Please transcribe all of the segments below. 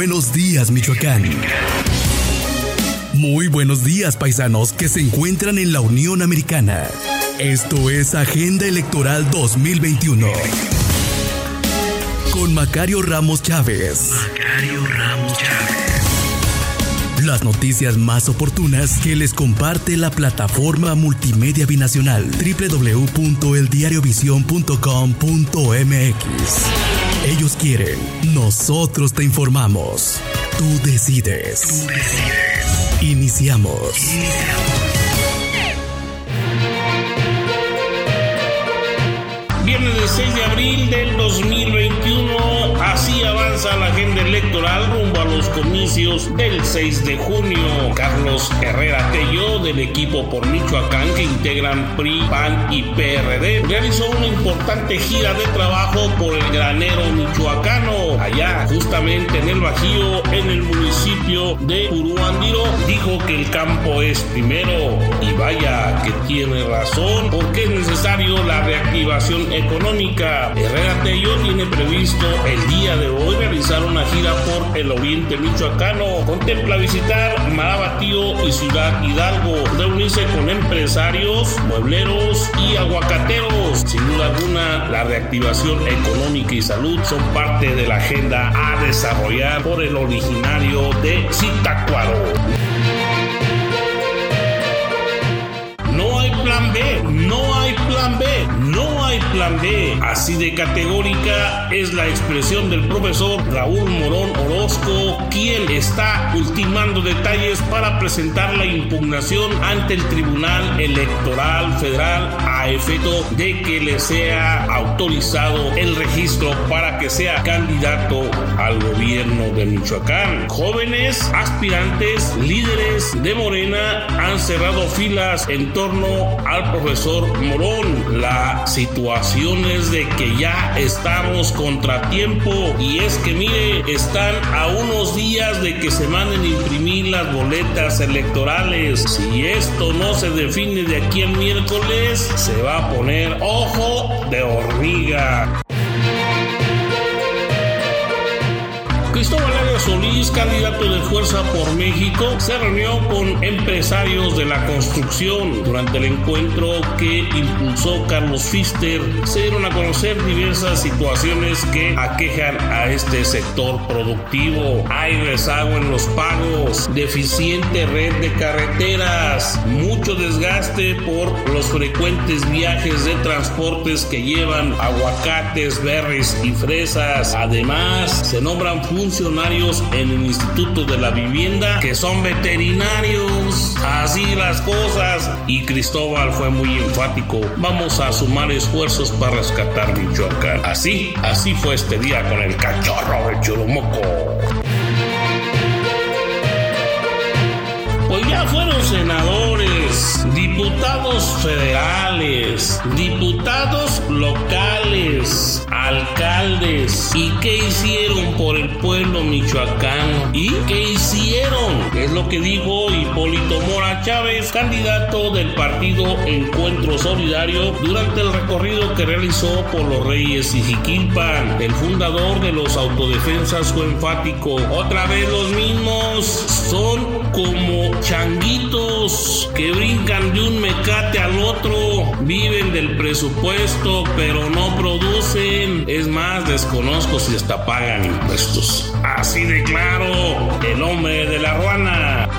buenos días, Michoacán. Muy buenos días, paisanos que se encuentran en la Unión Americana. Esto es Agenda Electoral 2021. Con Macario Ramos Chávez. Macario Ramos Chávez. Las noticias más oportunas que les comparte la plataforma multimedia binacional www.eldiariovision.com.mx. Ellos quieren, nosotros te informamos. Tú decides. Iniciamos. Viernes del 6 de abril del 2021, así avanza la agenda electoral rumbo a los comicios del 6 de junio. Carlos Herrera Tello, del equipo por Michoacán que integran PRI, PAN y PRD, realizó una importante gira de trabajo por el granero allá justamente en el Bajío, en el municipio de Uruandiro, dijo que el campo es primero y vaya que tiene razón porque es necesario la reactivación económica. Herrera Tello tiene previsto el día de hoy realizar una gira por el oriente michoacano. Contempla visitar Marabatío y Ciudad Hidalgo, reunirse con empresarios, muebleros y aguacateros. Sin duda alguna, la reactivación económica y salud son parte de la agenda a desarrollar por el originario de Zitácuaro. No hay plan B, no hay plan B, no hay plan B. Así de categórica es la expresión del profesor Raúl Morón Orozco, quien está ultimando detalles para presentar la impugnación ante el Tribunal Electoral Federal efecto de que le sea autorizado el registro para que sea candidato al gobierno de Michoacán. Jóvenes, aspirantes, líderes de Morena han cerrado filas en torno al profesor Morón. La situación es de que ya estamos contratiempo y es que mire, están a unos días de que se manden a imprimir las boletas electorales. Si esto no se define de aquí al miércoles, se va a poner ojo de hormiga. Cristóbal Arias Solís, candidato de Fuerza por México, se reunió con empresarios de la construcción. Durante el encuentro que impulsó Carlos Fister, se dieron a conocer diversas situaciones que aquejan a este sector productivo. Hay rezago en los pagos, deficiente red de carreteras, mucho desgaste por los frecuentes viajes de transportes que llevan aguacates, berries y fresas. Además, se nombran funcionarios en el Instituto de la Vivienda que son veterinarios. Así las cosas. Y Cristóbal fue muy enfático. Vamos a sumar esfuerzos para rescatar Michoacán. Así, así fue este día con el cachorro de Churumoco. Diputados federales, diputados locales, alcaldes. ¿Y qué hicieron por el pueblo michoacano? ¿Y qué hicieron? Es lo que dijo Hipólito Mora Chávez, candidato del partido Encuentro Solidario, durante el recorrido que realizó por los Reyes y Jiquilpan. El fundador de los autodefensas fue enfático. Otra vez los mismos son como changuitos que brincan de un mecate al otro, viven del presupuesto, pero no producen. Es más, desconozco si hasta pagan impuestos. Así de claro, el hombre de la ruana.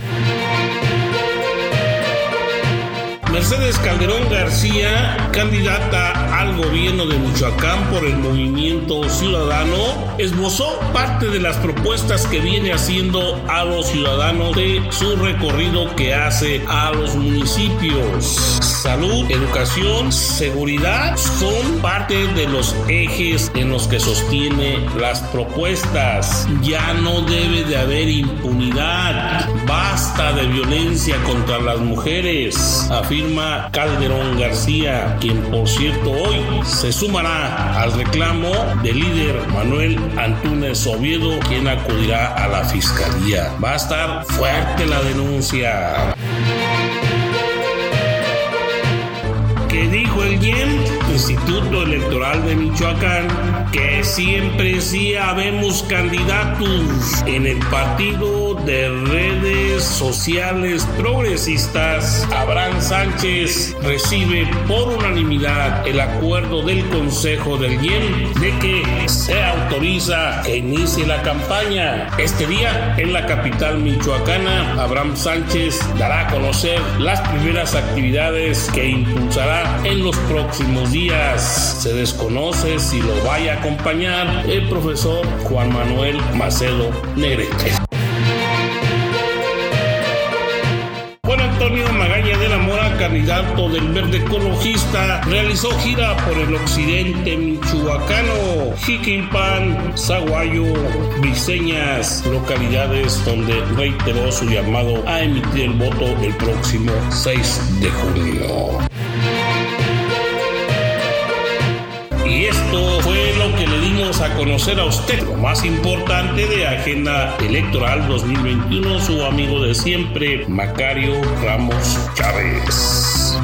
Mercedes Calderón García, candidata al gobierno de Michoacán por el Movimiento Ciudadano, esbozó parte de las propuestas que viene haciendo a los ciudadanos de su recorrido que hace a los municipios. Salud, educación, seguridad son parte de los ejes en los que sostiene las propuestas. Ya no debe de haber impunidad. Basta de violencia contra las mujeres, afirma Calderón García, quien por cierto hoy se sumará al reclamo del líder Manuel Antúnez Oviedo, quien acudirá a la fiscalía. Va a estar fuerte la denuncia. ¿Qué dijo el IEM, Instituto Electoral de Michoacán, que siempre sí habemos candidatos en el partido de sociales progresistas. Abraham Sánchez recibe por unanimidad el acuerdo del Consejo del IEM de que se autoriza que inicie la campaña. Este día en la capital michoacana, Abraham Sánchez dará a conocer las primeras actividades que impulsará en los próximos días. Se desconoce si lo vaya a acompañar el profesor Juan Manuel Macedo Negrete. Candidato del Verde Ecologista, realizó gira por el occidente michoacano, Jiquilpan, Zaguayo, Briseñas, localidades donde reiteró su llamado a emitir el voto el próximo 6 de junio. A conocer a usted, lo más importante de Agenda Electoral 2021, su amigo de siempre, Macario Ramos Chávez.